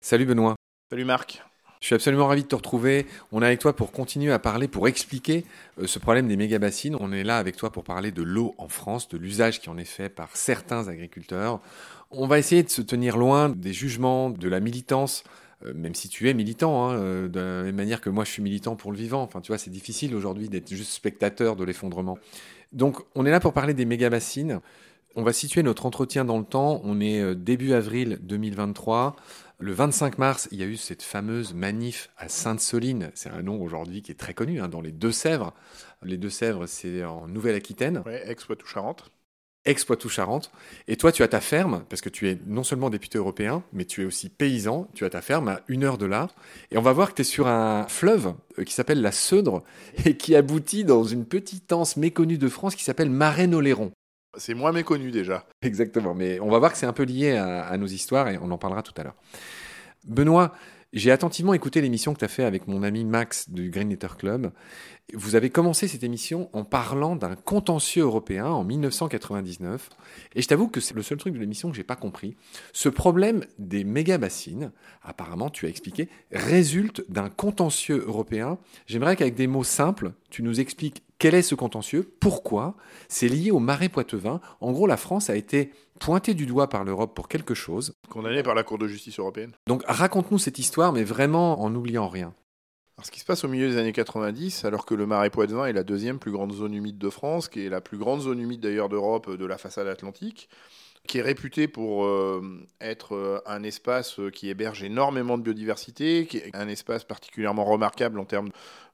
Salut Benoît. Salut Marc. Je suis absolument ravi de te retrouver. On est avec toi pour continuer à parler, pour expliquer euh, ce problème des méga-bassines. On est là avec toi pour parler de l'eau en France, de l'usage qui en est fait par certains agriculteurs. On va essayer de se tenir loin des jugements, de la militance, euh, même si tu es militant, hein, euh, de la même manière que moi je suis militant pour le vivant. Enfin, tu vois, c'est difficile aujourd'hui d'être juste spectateur de l'effondrement. Donc, on est là pour parler des méga-bassines. On va situer notre entretien dans le temps. On est début avril 2023. Le 25 mars, il y a eu cette fameuse manif à Sainte-Soline. C'est un nom aujourd'hui qui est très connu hein, dans les Deux-Sèvres. Les Deux-Sèvres, c'est en Nouvelle-Aquitaine. Oui, ex-Poitou-Charentes. Ex-Poitou-Charentes. Et toi, tu as ta ferme, parce que tu es non seulement député européen, mais tu es aussi paysan. Tu as ta ferme à une heure de là. Et on va voir que tu es sur un fleuve euh, qui s'appelle la Seudre et qui aboutit dans une petite anse méconnue de France qui s'appelle Marais-Noléron. C'est moins méconnu déjà. Exactement, mais on va voir que c'est un peu lié à, nos histoires et on en parlera tout à l'heure. Benoît, j'ai attentivement écouté l'émission que tu as fait avec mon ami Max du Green Letter Club. Vous avez commencé cette émission en parlant d'un contentieux européen en 1999. Et je t'avoue que c'est le seul truc de l'émission que j'ai pas compris. Ce problème des méga-bassines, apparemment, tu as expliqué, résulte d'un contentieux européen. J'aimerais qu'avec des mots simples, tu nous expliques quel est ce contentieux Pourquoi C'est lié au marais poitevin. En gros, la France a été pointée du doigt par l'Europe pour quelque chose. Condamnée par la Cour de justice européenne. Donc raconte-nous cette histoire, mais vraiment en n'oubliant rien. Ce qui se passe au milieu des années 90, alors que le marais poitevin est la deuxième plus grande zone humide de France, qui est la plus grande zone humide d'ailleurs d'Europe de la façade atlantique, qui est réputé pour euh, être euh, un espace qui héberge énormément de biodiversité, qui est un espace particulièrement remarquable en termes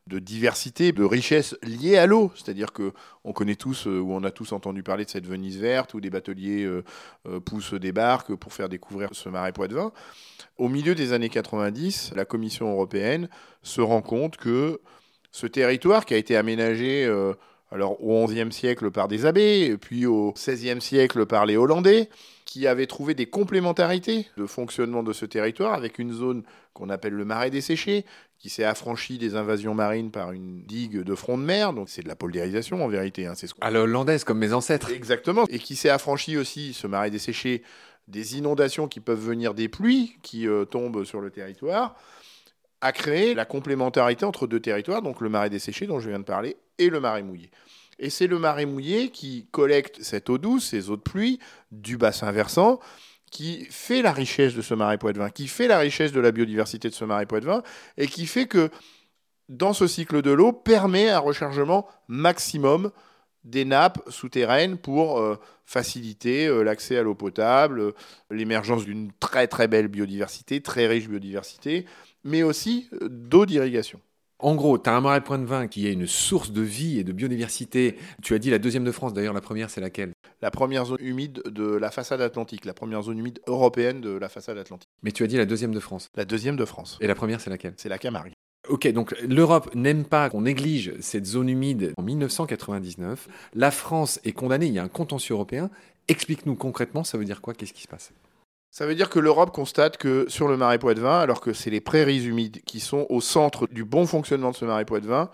de diversité, de richesse liée à l'eau. C'est-à-dire que on connaît tous euh, ou on a tous entendu parler de cette Venise verte où des bateliers euh, euh, poussent des barques pour faire découvrir ce marais poitevin. Au milieu des années 90, la Commission européenne se rend compte que ce territoire qui a été aménagé alors au XIe siècle par des abbés, puis au XVIe siècle par les Hollandais, qui avaient trouvé des complémentarités de fonctionnement de ce territoire avec une zone qu'on appelle le marais desséché, qui s'est affranchi des invasions marines par une digue de front de mer, donc c'est de la poldérisation en vérité. Hein, c'est ce à l'hollandaise, comme mes ancêtres. Exactement, et qui s'est affranchi aussi, ce marais desséché, des inondations qui peuvent venir des pluies qui euh, tombent sur le territoire, a créé la complémentarité entre deux territoires, donc le marais desséché dont je viens de parler et le marais mouillé. Et c'est le marais mouillé qui collecte cette eau douce, ces eaux de pluie du bassin versant, qui fait la richesse de ce marais poitevin, qui fait la richesse de la biodiversité de ce marais poitevin, et qui fait que dans ce cycle de l'eau permet un rechargement maximum des nappes souterraines pour euh, faciliter euh, l'accès à l'eau potable, euh, l'émergence d'une très très belle biodiversité, très riche biodiversité, mais aussi d'eau d'irrigation. En gros, tu as un marais point de vin qui est une source de vie et de biodiversité. Tu as dit la deuxième de France, d'ailleurs, la première, c'est laquelle? La première zone humide de la façade atlantique, la première zone humide européenne de la façade atlantique. Mais tu as dit la deuxième de France La deuxième de France. Et la première, c'est laquelle? C'est la Camargue. Ok, donc l'Europe n'aime pas qu'on néglige cette zone humide en 1999. La France est condamnée, il y a un contentieux européen. Explique-nous concrètement, ça veut dire quoi? Qu'est-ce qui se passe? Ça veut dire que l'Europe constate que sur le marais poitevin, alors que c'est les prairies humides qui sont au centre du bon fonctionnement de ce marais poitevin,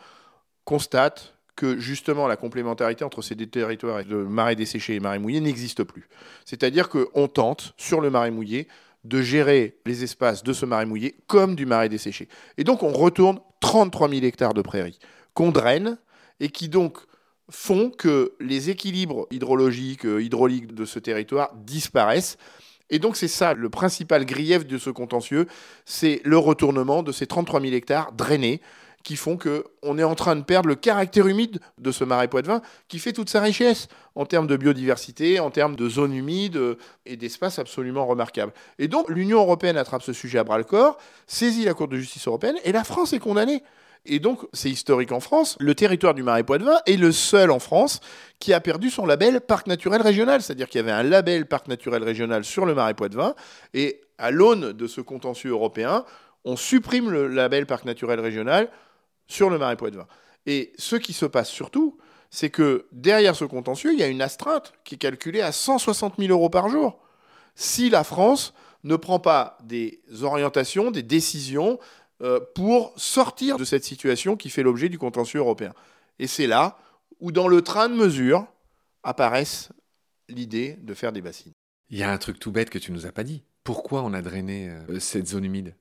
constate que justement la complémentarité entre ces deux territoires de marais desséchés et marais mouillés n'existe plus. C'est-à-dire qu'on tente, sur le marais mouillé, de gérer les espaces de ce marais mouillé comme du marais desséché. Et donc on retourne 33 000 hectares de prairies qu'on draine et qui donc font que les équilibres hydrologiques, euh, hydrauliques de ce territoire disparaissent et donc c'est ça le principal grief de ce contentieux, c'est le retournement de ces 33 000 hectares drainés qui font qu'on est en train de perdre le caractère humide de ce marais poitevin qui fait toute sa richesse en termes de biodiversité, en termes de zones humides et d'espaces absolument remarquables. Et donc l'Union européenne attrape ce sujet à bras le corps, saisit la Cour de justice européenne et la France est condamnée. Et donc, c'est historique en France. Le territoire du Marais Poitevin est le seul en France qui a perdu son label parc naturel régional. C'est-à-dire qu'il y avait un label parc naturel régional sur le Marais Poitevin. Et à l'aune de ce contentieux européen, on supprime le label parc naturel régional sur le Marais Poitevin. Et ce qui se passe surtout, c'est que derrière ce contentieux, il y a une astreinte qui est calculée à 160 000 euros par jour. Si la France ne prend pas des orientations, des décisions euh, pour sortir de cette situation qui fait l'objet du contentieux européen. Et c'est là où, dans le train de mesure, apparaissent l'idée de faire des bassines. Il y a un truc tout bête que tu nous as pas dit. Pourquoi on a drainé euh, cette zone humide?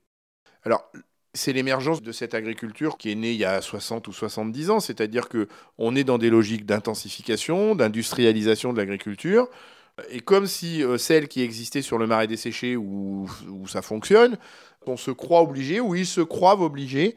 Alors, c'est l'émergence de cette agriculture qui est née il y a 60 ou 70 ans, c'est-à-dire que on est dans des logiques d'intensification, d'industrialisation de l'agriculture, et comme si euh, celle qui existait sur le marais desséché où, où ça fonctionne, on se croit obligé, ou ils se croient obligés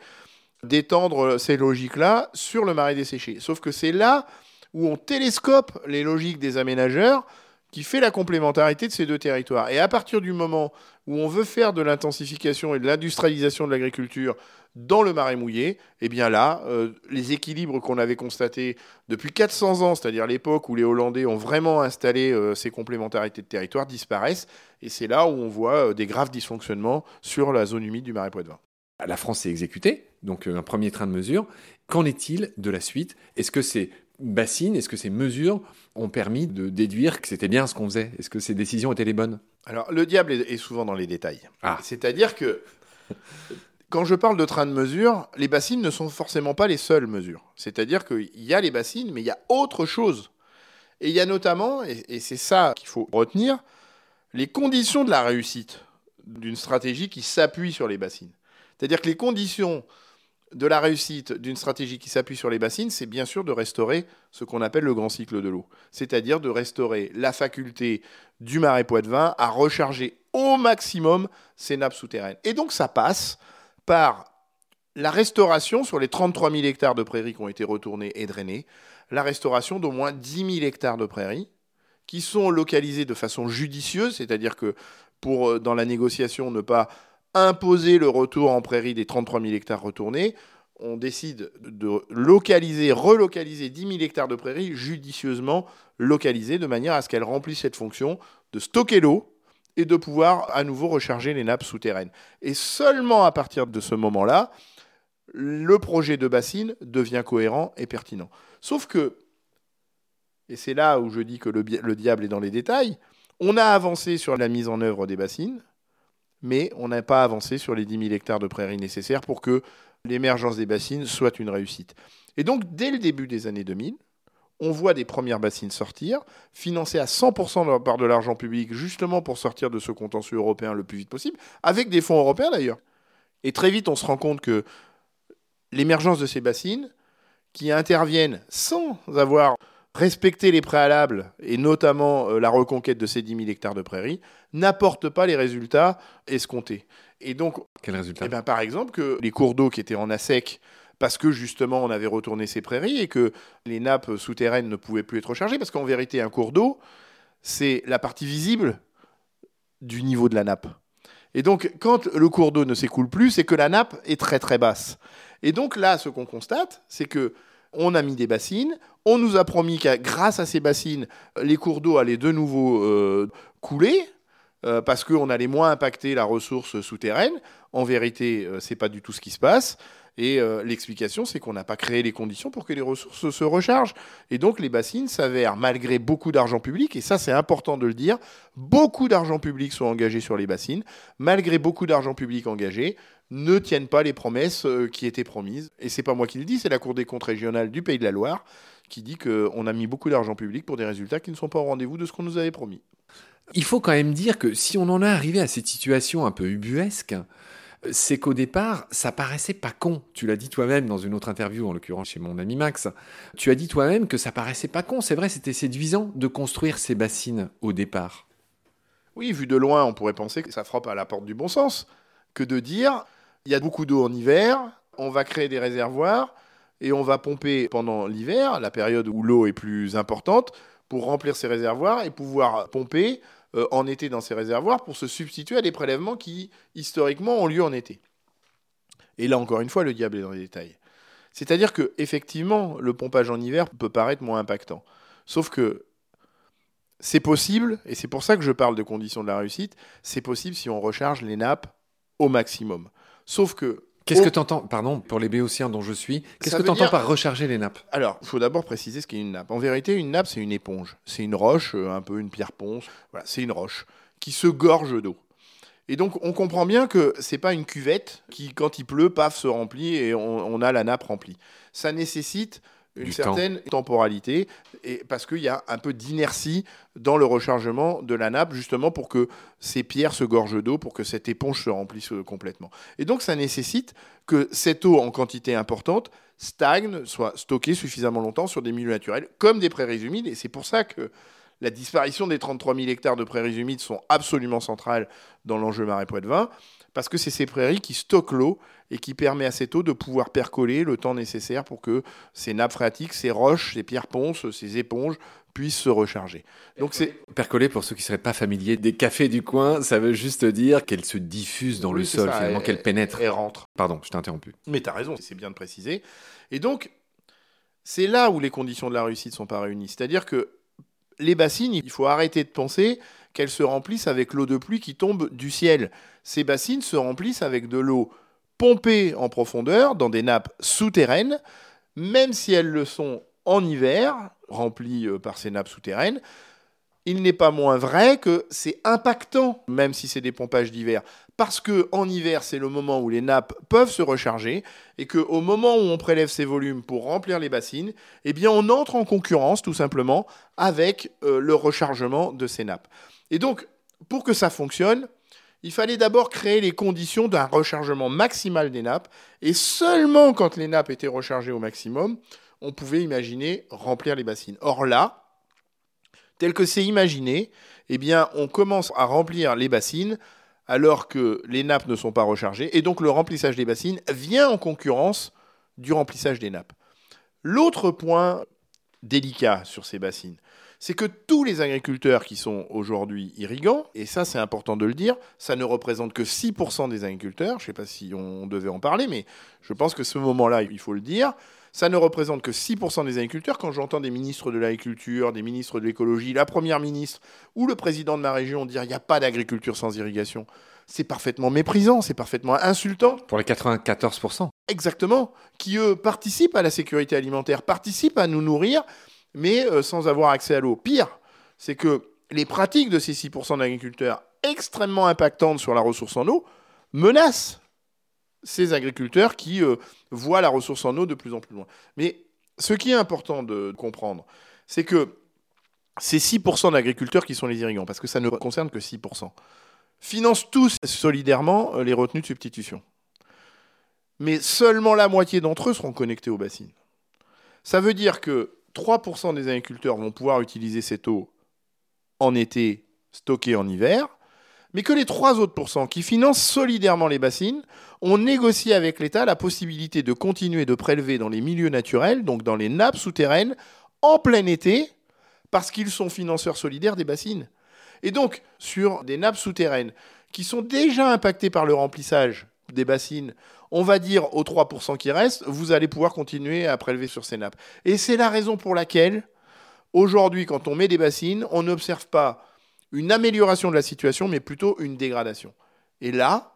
d'étendre ces logiques-là sur le marais desséché. Sauf que c'est là où on télescope les logiques des aménageurs qui fait la complémentarité de ces deux territoires. Et à partir du moment où on veut faire de l'intensification et de l'industrialisation de l'agriculture dans le marais mouillé, eh bien là, euh, les équilibres qu'on avait constatés depuis 400 ans, c'est-à-dire l'époque où les Hollandais ont vraiment installé euh, ces complémentarités de territoire, disparaissent. Et c'est là où on voit euh, des graves dysfonctionnements sur la zone humide du marais poitevin. La France s'est exécutée, donc un premier train de mesure. Qu'en est-il de la suite? Est-ce que ces bassines, est-ce que ces mesures ont permis de déduire que c'était bien ce qu'on faisait? Est-ce que ces décisions étaient les bonnes? Alors, le diable est souvent dans les détails. Ah. C'est-à-dire que quand je parle de train de mesure, les bassines ne sont forcément pas les seules mesures. C'est-à-dire qu'il y a les bassines, mais il y a autre chose. Et il y a notamment, et, c'est ça qu'il faut retenir, les conditions de la réussite d'une stratégie qui s'appuie sur les bassines. C'est-à-dire que les conditions de la réussite d'une stratégie qui s'appuie sur les bassines, c'est bien sûr de restaurer ce qu'on appelle le grand cycle de l'eau. C'est-à-dire de restaurer la faculté du marais poitevin à recharger au maximum ses nappes souterraines. Et donc ça passe par la restauration sur les 33 000 hectares de prairies qui ont été retournés et drainés, la restauration d'au moins 10 000 hectares de prairies qui sont localisés de façon judicieuse, c'est-à-dire que pour, euh, dans la négociation, ne pas imposer le retour en prairie des 33 000 hectares retournés, on décide de localiser, relocaliser 10 000 hectares de prairies judicieusement localisées de manière à ce qu'elles remplissent cette fonction de stocker l'eau et de pouvoir à nouveau recharger les nappes souterraines. Et seulement à partir de ce moment-là, le projet de bassine devient cohérent et pertinent. Sauf que, et c'est là où je dis que le, le diable est dans les détails, on a avancé sur la mise en œuvre des bassines, mais on n'a pas avancé sur les 10 000 hectares de prairies nécessaires pour que l'émergence des bassines soit une réussite. Et donc, dès le début des années 2000, on voit des premières bassines sortir, financées à 100% par de l'argent public, justement pour sortir de ce contentieux européen le plus vite possible, avec des fonds européens d'ailleurs. Et très vite, on se rend compte que l'émergence de ces bassines, qui interviennent sans avoir respecter les préalables, et notamment euh, la reconquête de ces 10 000 hectares de prairies, n'apporte pas les résultats escomptés. Et donc, Quel résultat eh ben, Par exemple, que les cours d'eau qui étaient en assec, parce que justement on avait retourné ces prairies et que les nappes souterraines ne pouvaient plus être rechargées, parce qu'en vérité, un cours d'eau, c'est la partie visible du niveau de la nappe. Et donc, quand le cours d'eau ne s'écoule plus, c'est que la nappe est très très basse. Et donc là, ce qu'on constate, c'est que on a mis des bassines, on nous a promis que grâce à ces bassines, les cours d'eau allaient de nouveau euh, couler. Euh, parce qu'on allait moins impacter la ressource souterraine. En vérité, ce euh, c'est pas du tout ce qui se passe. Et l'explication, c'est qu'on n'a pas créé les conditions pour que les ressources se rechargent. Et donc, les bassines s'avèrent, malgré beaucoup d'argent public, et ça, c'est important de le dire, beaucoup d'argent public sont engagés sur les bassines. Malgré beaucoup d'argent public engagé, ne tiennent pas les promesses qui étaient promises. Et c'est pas moi qui le dis, c'est la Cour des comptes régionale du Pays de la Loire qui dit qu'on a mis beaucoup d'argent public pour des résultats qui ne sont pas au rendez-vous de ce qu'on nous avait promis. Il faut quand même dire que si on en est arrivé à cette situation un peu ubuesque, c'est qu'au départ, ça paraissait pas con. Tu l'as dit toi-même dans une autre interview, en l'occurrence chez mon ami Max. Tu as dit toi-même que ça paraissait pas con. C'est vrai, c'était séduisant de construire ces bassines au départ. Oui, vu de loin, on pourrait penser que ça frappe à la porte du bon sens, que de dire il y a beaucoup d'eau en hiver, on va créer des réservoirs, et on va pomper pendant l'hiver, la période où l'eau est plus importante, pour remplir ces réservoirs et pouvoir pomper euh, en été dans ces réservoirs pour se substituer à des prélèvements qui, historiquement, ont lieu en été. Et là, encore une fois, le diable est dans les détails. C'est-à-dire que, effectivement, le pompage en hiver peut paraître moins impactant. Sauf que c'est possible, et c'est pour ça que je parle de conditions de la réussite, c'est possible si on recharge les nappes au maximum. Sauf que Qu'est-ce que tu entends, pardon, pour les béotiens dont je suis, qu'est-ce que tu entends par recharger les nappes? Alors, il faut d'abord préciser ce qu'est une nappe. En vérité, une nappe, c'est une éponge. C'est une roche, euh, un peu une pierre ponce. Voilà, c'est une roche qui se gorge d'eau. Et donc, on comprend bien que c'est pas une cuvette qui, quand il pleut, paf, se remplit et on, a la nappe remplie. Ça nécessite une Du certaine temporalité, et parce qu'il y a un peu d'inertie dans le rechargement de la nappe, justement pour que ces pierres se gorgent d'eau, pour que cette éponge se remplisse euh, complètement. Et donc ça nécessite que cette eau en quantité importante stagne, soit stockée suffisamment longtemps sur des milieux naturels, comme des prairies humides, et c'est pour ça que la disparition des 33 000 hectares de prairies humides sont absolument centrales dans l'enjeu marais Poitevin, parce que c'est ces prairies qui stockent l'eau et qui permet à cette eau de pouvoir percoler le temps nécessaire pour que ces nappes phréatiques, ces roches, ces pierres ponces, ces éponges puissent se recharger. Donc c'est Percoler, pour ceux qui ne seraient pas familiers des cafés du coin, ça veut juste dire qu'elle se diffuse dans Oui, le sol, ça, finalement, elle- qu'elle pénètre. elle rentre. Pardon, je t'ai interrompu. Mais tu as raison, c'est bien de préciser. Et donc, c'est là où les conditions de la réussite ne sont pas réunies. C'est-à-dire que les bassines, il faut arrêter de penser qu'elles se remplissent avec l'eau de pluie qui tombe du ciel. Ces bassines se remplissent avec de l'eau pompée en profondeur dans des nappes souterraines, même si elles le sont en hiver, remplies euh, par ces nappes souterraines. Il n'est pas moins vrai que c'est impactant, même si c'est des pompages d'hiver, parce que en hiver, c'est le moment où les nappes peuvent se recharger et qu'au moment où on prélève ces volumes pour remplir les bassines, eh on entre en concurrence tout simplement avec euh, le rechargement de ces nappes. Et donc, pour que ça fonctionne, il fallait d'abord créer les conditions d'un rechargement maximal des nappes, et seulement quand les nappes étaient rechargées au maximum, on pouvait imaginer remplir les bassines. Or là, tel que c'est imaginé, eh bien, on commence à remplir les bassines alors que les nappes ne sont pas rechargées, et donc le remplissage des bassines vient en concurrence du remplissage des nappes. L'autre point délicat sur ces bassines, c'est que tous les agriculteurs qui sont aujourd'hui irrigants, et ça c'est important de le dire, ça ne représente que 6% des agriculteurs, je ne sais pas si on devait en parler, mais je pense que ce moment-là, il faut le dire, ça ne représente que 6% des agriculteurs. Quand j'entends des ministres de l'agriculture, des ministres de l'écologie, la première ministre ou le président de ma région dire il n'y a pas d'agriculture sans irrigation, c'est parfaitement méprisant, c'est parfaitement insultant. Pour les 94%. Exactement, qui eux participent à la sécurité alimentaire, participent à nous nourrir, mais euh, sans avoir accès à l'eau. Pire, c'est que les pratiques de ces 6% d'agriculteurs extrêmement impactantes sur la ressource en eau menacent ces agriculteurs qui euh, voient la ressource en eau de plus en plus loin. Mais ce qui est important de comprendre, c'est que ces 6% d'agriculteurs qui sont les irrigants, parce que ça ne concerne que 6%, financent tous solidairement euh, les retenues de substitution mais seulement la moitié d'entre eux seront connectés aux bassines. Ça veut dire que 3% des agriculteurs vont pouvoir utiliser cette eau en été, stockée en hiver, mais que les 3 autres pourcents qui financent solidairement les bassines ont négocié avec l'État la possibilité de continuer de prélever dans les milieux naturels, donc dans les nappes souterraines, en plein été, parce qu'ils sont financeurs solidaires des bassines. Et donc, sur des nappes souterraines qui sont déjà impactées par le remplissage des bassines, on va dire aux 3% qui restent, vous allez pouvoir continuer à prélever sur ces nappes. Et c'est la raison pour laquelle, aujourd'hui, quand on met des bassines, on n'observe pas une amélioration de la situation, mais plutôt une dégradation. Et là,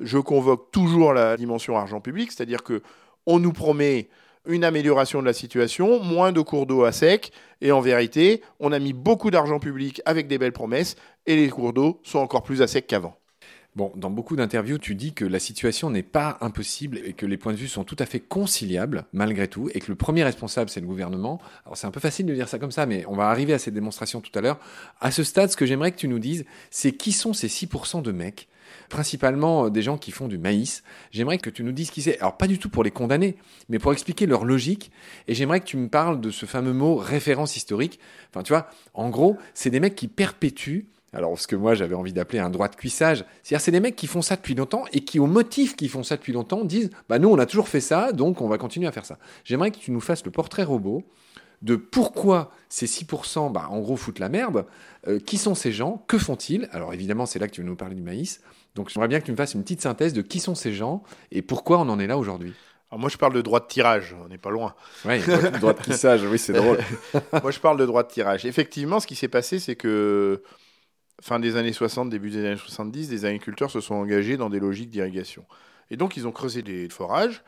je convoque toujours la dimension argent public, c'est-à-dire que on nous promet une amélioration de la situation, moins de cours d'eau à sec, et en vérité, on a mis beaucoup d'argent public avec des belles promesses, et les cours d'eau sont encore plus à sec qu'avant. Bon, dans beaucoup d'interviews, tu dis que la situation n'est pas impossible et que les points de vue sont tout à fait conciliables, malgré tout, et que le premier responsable, c'est le gouvernement. Alors, c'est un peu facile de dire ça comme ça, mais on va arriver à cette démonstration tout à l'heure. À ce stade, ce que j'aimerais que tu nous dises, c'est qui sont ces 6% de mecs principalement euh, des gens qui font du maïs. J'aimerais que tu nous dises qui c'est. Alors, pas du tout pour les condamner, mais pour expliquer leur logique. Et j'aimerais que tu me parles de ce fameux mot référence historique. Enfin, tu vois, en gros, c'est des mecs qui perpétuent alors, ce que moi j'avais envie d'appeler un droit de cuissage, c'est-à-dire c'est des mecs qui font ça depuis longtemps et qui, au motif qu'ils font ça depuis longtemps, disent Bah, nous on a toujours fait ça, donc on va continuer à faire ça. J'aimerais que tu nous fasses le portrait robot de pourquoi ces 6%, bah, en gros, foutent la merde. Euh, qui sont ces gens? Que font-ils? Alors, évidemment, c'est là que tu veux nous parler du maïs. Donc, j'aimerais bien que tu me fasses une petite synthèse de qui sont ces gens et pourquoi on en est là aujourd'hui. Alors moi, je parle de droit de tirage, on n'est pas loin. Oui, droit de cuissage, oui, c'est drôle. moi, je parle de droit de tirage. Effectivement, ce qui s'est passé, c'est que fin des années 60, début des années 70, des agriculteurs se sont engagés dans des logiques d'irrigation. Et donc, ils ont creusé des forages,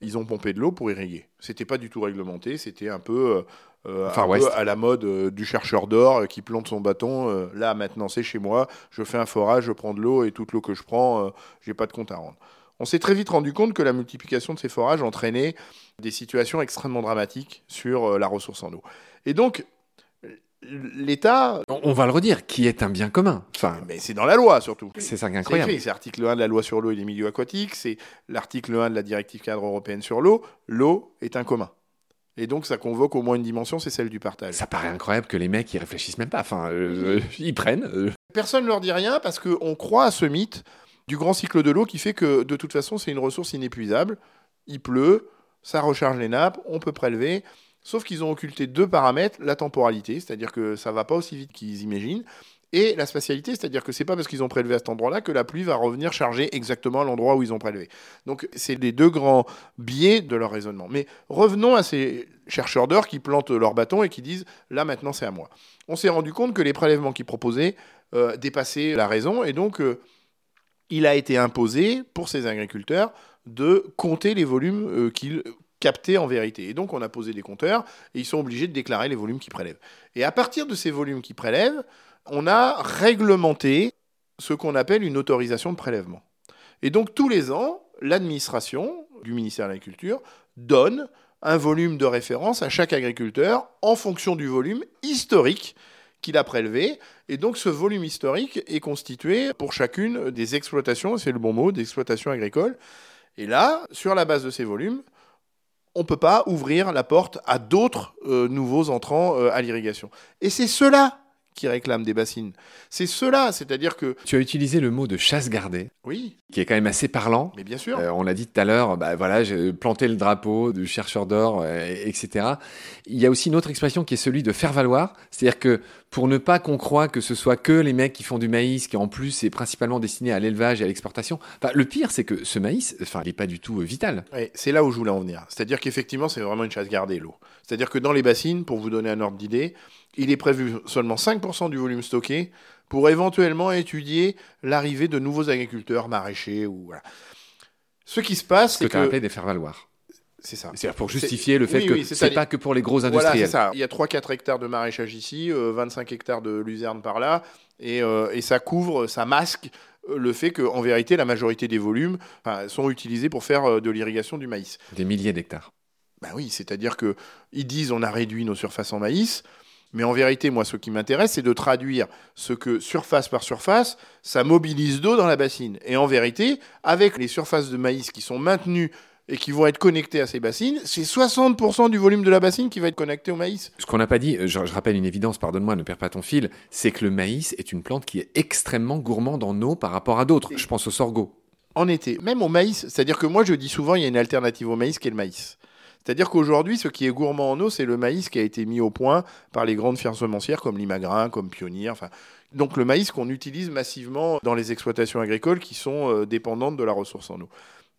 ils ont pompé de l'eau pour irriguer. C'était pas du tout réglementé, c'était un peu, euh, Far un West. peu à la mode euh, du chercheur d'or euh, qui plante son bâton. euh, là, maintenant, c'est chez moi, je fais un forage, je prends de l'eau et toute l'eau que je prends, euh, j'ai pas de compte à rendre. on s'est très vite rendu compte que la multiplication de ces forages entraînait des situations extrêmement dramatiques sur euh, la ressource en eau. Et donc, l'État. On va le redire, qui est un bien commun. Enfin, mais c'est dans la loi surtout. C'est ça qui est incroyable. C'est l'article 1 de la loi sur l'eau et les milieux aquatiques, c'est l'article 1 de la directive cadre européenne sur l'eau. L'eau est un commun. Et donc ça convoque au moins une dimension, c'est celle du partage. Ça paraît incroyable que les mecs ils réfléchissent même pas. Enfin, euh, ils prennent. Euh. Personne ne leur dit rien parce qu'on croit à ce mythe du grand cycle de l'eau qui fait que de toute façon c'est une ressource inépuisable. Il pleut, ça recharge les nappes, on peut prélever. Sauf qu'ils ont occulté deux paramètres, la temporalité, c'est-à-dire que ça va pas aussi vite qu'ils imaginent, et la spatialité, c'est-à-dire que c'est pas parce qu'ils ont prélevé à cet endroit-là que la pluie va revenir charger exactement à l'endroit où ils ont prélevé. Donc c'est les deux grands biais de leur raisonnement. Mais revenons à ces chercheurs d'or qui plantent leur bâton et qui disent là maintenant c'est à moi. On s'est rendu compte que les prélèvements qu'ils proposaient euh, dépassaient la raison et donc euh, il a été imposé pour ces agriculteurs de compter les volumes euh, qu'ils capter en vérité. Et donc on a posé des compteurs et ils sont obligés de déclarer les volumes qu'ils prélèvent. Et à partir de ces volumes qu'ils prélèvent, on a réglementé ce qu'on appelle une autorisation de prélèvement. Et donc tous les ans, l'administration du ministère de l'Agriculture donne un volume de référence à chaque agriculteur en fonction du volume historique qu'il a prélevé. Et donc ce volume historique est constitué pour chacune des exploitations, c'est le bon mot, d'exploitations agricoles. Et là, sur la base de ces volumes, on ne peut pas ouvrir la porte à d'autres euh, nouveaux entrants euh, à l'irrigation. Et c'est cela qui réclament des bassines. C'est cela, c'est-à-dire que... Tu as utilisé le mot de chasse gardée. Oui. Qui est quand même assez parlant. Mais bien sûr. Euh, on l'a dit tout à l'heure, bah, voilà, j'ai planté le drapeau du chercheur d'or, euh, etc. Il y a aussi une autre expression qui est celui de faire valoir. C'est-à-dire que pour ne pas qu'on croie que ce soit que les mecs qui font du maïs, qui en plus est principalement destiné à l'élevage et à l'exportation. Enfin, le pire, c'est que ce maïs, enfin, il n'est pas du tout euh, vital. Oui, c'est là où je voulais en venir. C'est-à-dire qu'effectivement, c'est vraiment une chasse gardée, l'eau. C'est-à-dire que dans les bassines, pour vous donner un ordre d'idée, il est prévu seulement 5% du volume stocké pour éventuellement étudier l'arrivée de nouveaux agriculteurs, maraîchers ou voilà. Ce qui se passe, c'est que, tu as des faire valoir. C'est ça. C'est pour justifier le fait que c'est pas que pour les gros industriels. Voilà, ça. Il y a 3-4 hectares de maraîchage ici, 25 euh, hectares de luzerne par là, et, euh, et ça couvre, ça masque euh, le fait qu'en vérité, la majorité des volumes sont utilisés pour faire de l'irrigation du maïs. Des milliers d'hectares. Ben oui, c'est-à-dire qu'ils disent on a réduit nos surfaces en maïs. Mais en vérité, moi, ce qui m'intéresse, c'est de traduire ce que surface par surface, ça mobilise d'eau dans la bassine. Et en vérité, avec les surfaces de maïs qui sont maintenues et qui vont être connectées à ces bassines, c'est 60% du volume de la bassine qui va être connecté au maïs. Ce qu'on n'a pas dit, je, rappelle une évidence, pardonne-moi, ne perds pas ton fil, c'est que le maïs est une plante qui est extrêmement gourmande en eau par rapport à d'autres. Je pense au sorgho. En été, même au maïs, c'est-à-dire que moi je dis souvent il y a une alternative au maïs qui est le maïs. C'est-à-dire qu'aujourd'hui, ce qui est gourmand en eau, c'est le maïs qui a été mis au point par les grandes fermes semencières comme Limagrin, comme Pionnier. Donc le maïs qu'on utilise massivement dans les exploitations agricoles qui sont euh, dépendantes de la ressource en eau.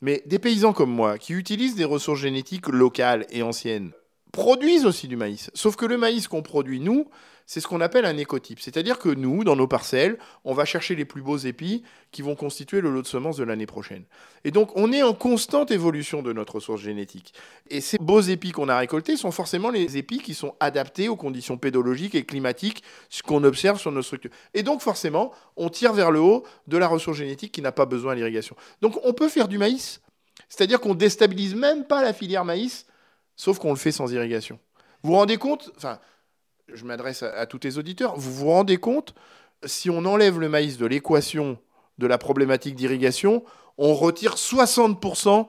Mais des paysans comme moi, qui utilisent des ressources génétiques locales et anciennes, produisent aussi du maïs. Sauf que le maïs qu'on produit, nous, c'est ce qu'on appelle un écotype. C'est-à-dire que nous, dans nos parcelles, on va chercher les plus beaux épis qui vont constituer le lot de semences de l'année prochaine. Et donc, on est en constante évolution de notre ressource génétique. Et ces beaux épis qu'on a récoltés sont forcément les épis qui sont adaptés aux conditions pédologiques et climatiques qu'on observe sur nos structures. Et donc, forcément, on tire vers le haut de la ressource génétique qui n'a pas besoin d'irrigation. Donc, on peut faire du maïs. C'est-à-dire qu'on déstabilise même pas la filière maïs, sauf qu'on le fait sans irrigation. Vous vous rendez compte Enfin, je m'adresse à, tous les auditeurs, vous vous rendez compte, si on enlève le maïs de l'équation de la problématique d'irrigation, on retire 60%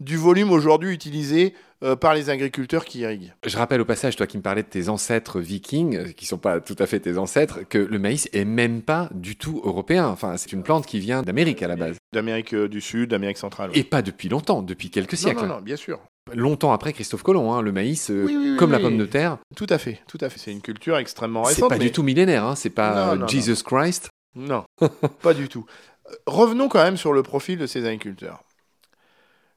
du volume aujourd'hui utilisé euh, par les agriculteurs qui irriguent. Je rappelle au passage, toi qui me parlais de tes ancêtres vikings, euh, qui sont pas tout à fait tes ancêtres, que le maïs est même pas du tout européen. Enfin, c'est une plante qui vient d'Amérique à la base. D'Amérique euh, du Sud, d'Amérique centrale. Et pas depuis longtemps, depuis quelques siècles. Non, non, bien sûr. Longtemps après Christophe Colomb, hein, le maïs, comme la pomme de terre. Tout à fait, tout à fait. C'est une culture extrêmement récente. C'est pas du tout millénaire, hein, c'est pas Jesus Christ. Non, pas du tout. Revenons quand même sur le profil de ces agriculteurs.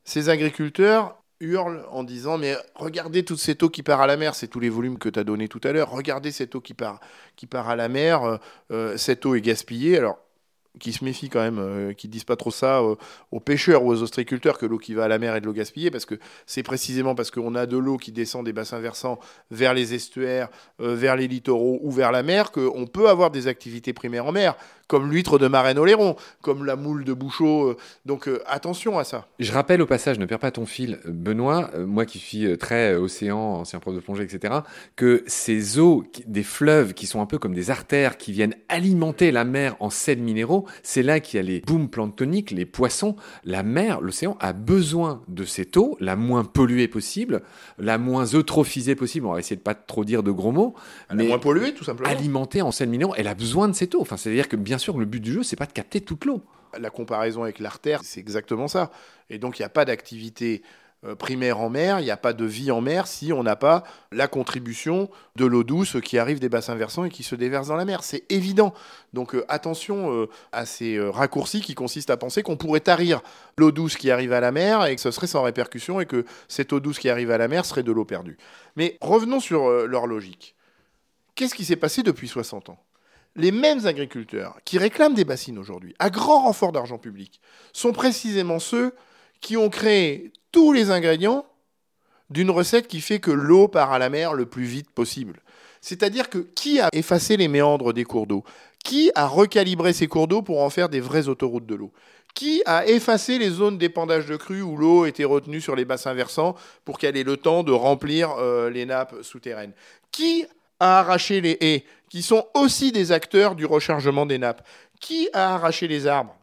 Ces agriculteurs hurlent en disant Mais regardez toute cette eau qui part à la mer, c'est tous les volumes que tu as donnés tout à l'heure. Regardez cette eau qui part, qui part à la mer, euh, euh, cette eau est gaspillée. Alors, qui se méfient quand même, euh, qui ne disent pas trop ça aux pêcheurs ou aux ostriculteurs que l'eau qui va à la mer est de l'eau gaspillée, parce que c'est précisément parce qu'on a de l'eau qui descend des bassins versants vers les estuaires, vers les littoraux ou vers la mer, qu'on peut avoir des activités primaires en mer, comme l'huître de Marraine-Oléron, comme la moule de Bouchot. euh, Donc euh, attention à ça. Je rappelle au passage, ne perds pas ton fil, euh, Benoît, euh, moi qui suis très euh, océan, ancien prof de plongée, etc., que ces eaux qui- des fleuves qui sont un peu comme des artères qui viennent alimenter la mer en sels minéraux, c'est là qu'il y a les booms planctoniques, les poissons. La mer, l'océan a besoin de cette eau, la moins polluée possible, la moins eutrophisée possible. On va essayer de pas trop dire de gros mots, Elle est moins polluée, tout simplement. alimentée en sels minéraux. Elle a besoin de cette eau. Enfin, c'est-à-dire que bien sûr, le but du jeu, c'est pas de capter toute l'eau. La comparaison avec l'artère, c'est exactement ça. Et donc, il n'y a pas d'activité euh, primaire en mer, il n'y a pas de vie en mer si on n'a pas la contribution de l'eau douce qui arrive des bassins versants et qui se déverse dans la mer. C'est évident. Donc, euh, attention euh, à ces raccourcis qui consistent à penser qu'on pourrait tarir l'eau douce qui arrive à la mer et que ce serait sans répercussion et que cette eau douce qui arrive à la mer serait de l'eau perdue. Mais revenons sur leur logique. Qu'est-ce qui s'est passé depuis 60 ans? Les mêmes agriculteurs qui réclament des bassines aujourd'hui, à grand renfort d'argent public, sont précisément ceux qui ont créé tous les ingrédients d'une recette qui fait que l'eau part à la mer le plus vite possible. C'est-à-dire que qui a effacé les méandres des cours d'eau? Qui a recalibré ces cours d'eau pour en faire des vraies autoroutes de l'eau? Qui a effacé les zones d'épandage de crues où l'eau était retenue sur les bassins versants pour qu'elle ait le temps de remplir euh, les nappes souterraines? Qui a arraché les haies, qui sont aussi des acteurs du rechargement des nappes Qui a arraché les arbres?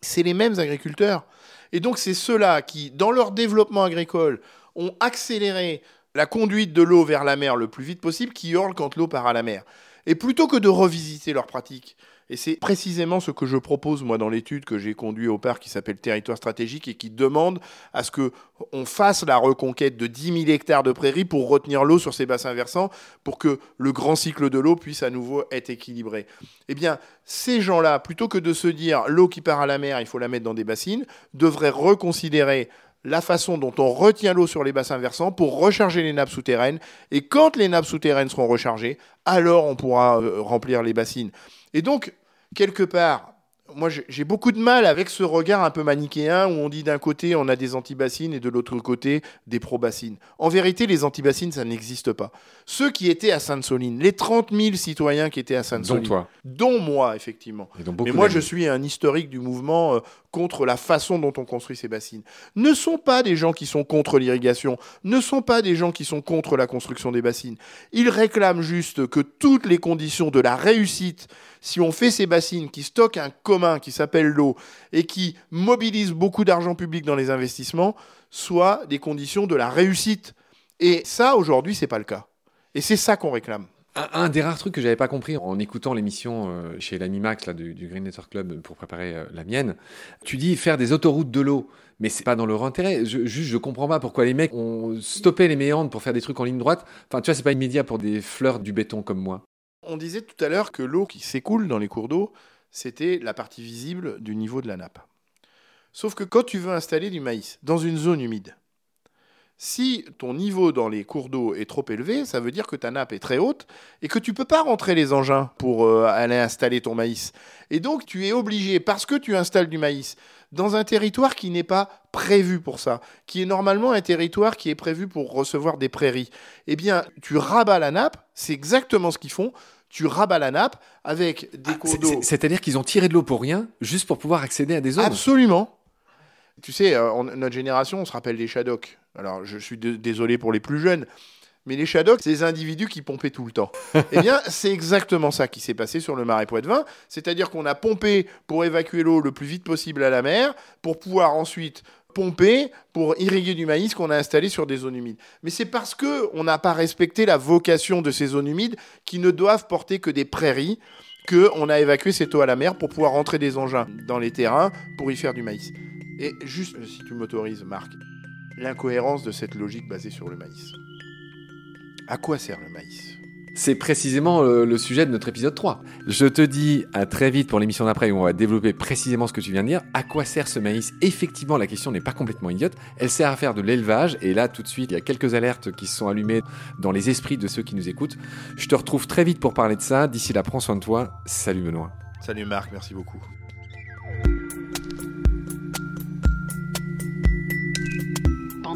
C'est les mêmes agriculteurs. Et donc c'est ceux-là qui, dans leur développement agricole, ont accéléré la conduite de l'eau vers la mer le plus vite possible, qui hurlent quand l'eau part à la mer. Et plutôt que de revisiter leurs pratiques, et c'est précisément ce que je propose moi dans l'étude que j'ai conduite au parc qui s'appelle Territoire stratégique et qui demande à ce que on fasse la reconquête de 10 000 hectares de prairies pour retenir l'eau sur ces bassins versants, pour que le grand cycle de l'eau puisse à nouveau être équilibré. Eh bien, ces gens-là, plutôt que de se dire l'eau qui part à la mer, il faut la mettre dans des bassines, devraient reconsidérer la façon dont on retient l'eau sur les bassins versants pour recharger les nappes souterraines. Et quand les nappes souterraines seront rechargées, alors on pourra euh, remplir les bassines. Et donc, quelque part, moi j'ai beaucoup de mal avec ce regard un peu manichéen où on dit d'un côté on a des antibassines et de l'autre côté des pro-bassines. En vérité, les antibassines, ça n'existe pas. Ceux qui étaient à Sainte-Soline, les 30 000 citoyens qui étaient à Dont Sainte-Soline, toi. dont moi, effectivement, Et mais moi, je suis un historique du mouvement euh, contre la façon dont on construit ces bassines. Ne sont pas des gens qui sont contre l'irrigation, ne sont pas des gens qui sont contre la construction des bassines. Ils réclament juste que toutes les conditions de la réussite, si on fait ces bassines qui stockent un commun qui s'appelle l'eau et qui mobilisent beaucoup d'argent public dans les investissements, soient des conditions de la réussite. Et ça, aujourd'hui, c'est pas le cas. Et c'est ça qu'on réclame. Un, des rares trucs que j'avais pas compris en écoutant l'émission euh, chez l'ami Max là, du, Green Network Club pour préparer euh, la mienne, tu dis faire des autoroutes de l'eau, mais c'est pas dans leur intérêt. Je, juste, je comprends pas pourquoi les mecs ont stoppé les méandres pour faire des trucs en ligne droite. Enfin, tu vois, c'est pas immédiat pour des fleurs du béton comme moi. On disait tout à l'heure que l'eau qui s'écoule dans les cours d'eau, c'était la partie visible du niveau de la nappe. Sauf que quand tu veux installer du maïs dans une zone humide, si ton niveau dans les cours d'eau est trop élevé, ça veut dire que ta nappe est très haute et que tu peux pas rentrer les engins pour euh, aller installer ton maïs. Et donc tu es obligé, parce que tu installes du maïs, dans un territoire qui n'est pas prévu pour ça, qui est normalement un territoire qui est prévu pour recevoir des prairies, eh bien tu rabats la nappe, c'est exactement ce qu'ils font, tu rabats la nappe avec des cours C'est- d'eau. c'est- C'est-à-dire qu'ils ont tiré de l'eau pour rien, juste pour pouvoir accéder à des zones. Absolument. Tu sais, euh, on- notre génération, on se rappelle des Shadocks. Alors, je suis dé- désolé pour les plus jeunes, mais les Shadocks, c'est des individus qui pompaient tout le temps. eh bien, c'est exactement ça qui s'est passé sur le marais Poitevin. C'est-à-dire qu'on a pompé pour évacuer l'eau le plus vite possible à la mer, pour pouvoir ensuite pomper pour irriguer du maïs qu'on a installé sur des zones humides. Mais c'est parce que on n'a pas respecté la vocation de ces zones humides qui ne doivent porter que des prairies que on a évacué cette eau à la mer pour pouvoir rentrer des engins dans les terrains pour y faire du maïs. Et juste, si tu m'autorises, Marc, l'incohérence de cette logique basée sur le maïs. À quoi sert le maïs? C'est précisément euh, le sujet de notre épisode 3. Je te dis à très vite pour l'émission d'après où on va développer précisément ce que tu viens de dire. À quoi sert ce maïs? Effectivement, la question n'est pas complètement idiote. Elle sert à faire de l'élevage. Et là, tout de suite, il y a quelques alertes qui se sont allumées dans les esprits de ceux qui nous écoutent. Je te retrouve très vite pour parler de ça. D'ici là, prends soin de toi. Salut Benoît. Salut Marc, merci beaucoup.